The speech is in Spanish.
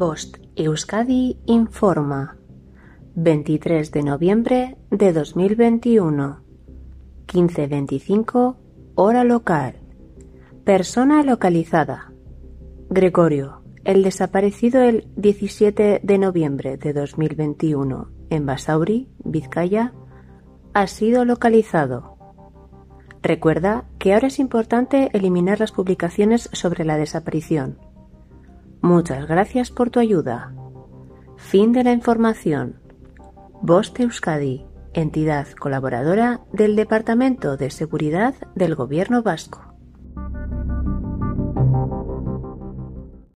Bost Euskadi informa 23 de noviembre de 2021 15.25 hora local Persona localizada Gregorio, el desaparecido el 17 de noviembre de 2021 en Basauri, Vizcaya, ha sido localizado. Recuerda que ahora es importante eliminar las publicaciones sobre la desaparición. Muchas gracias por tu ayuda. Fin de la información. Bost Euskadi, entidad colaboradora del Departamento de Seguridad del Gobierno Vasco.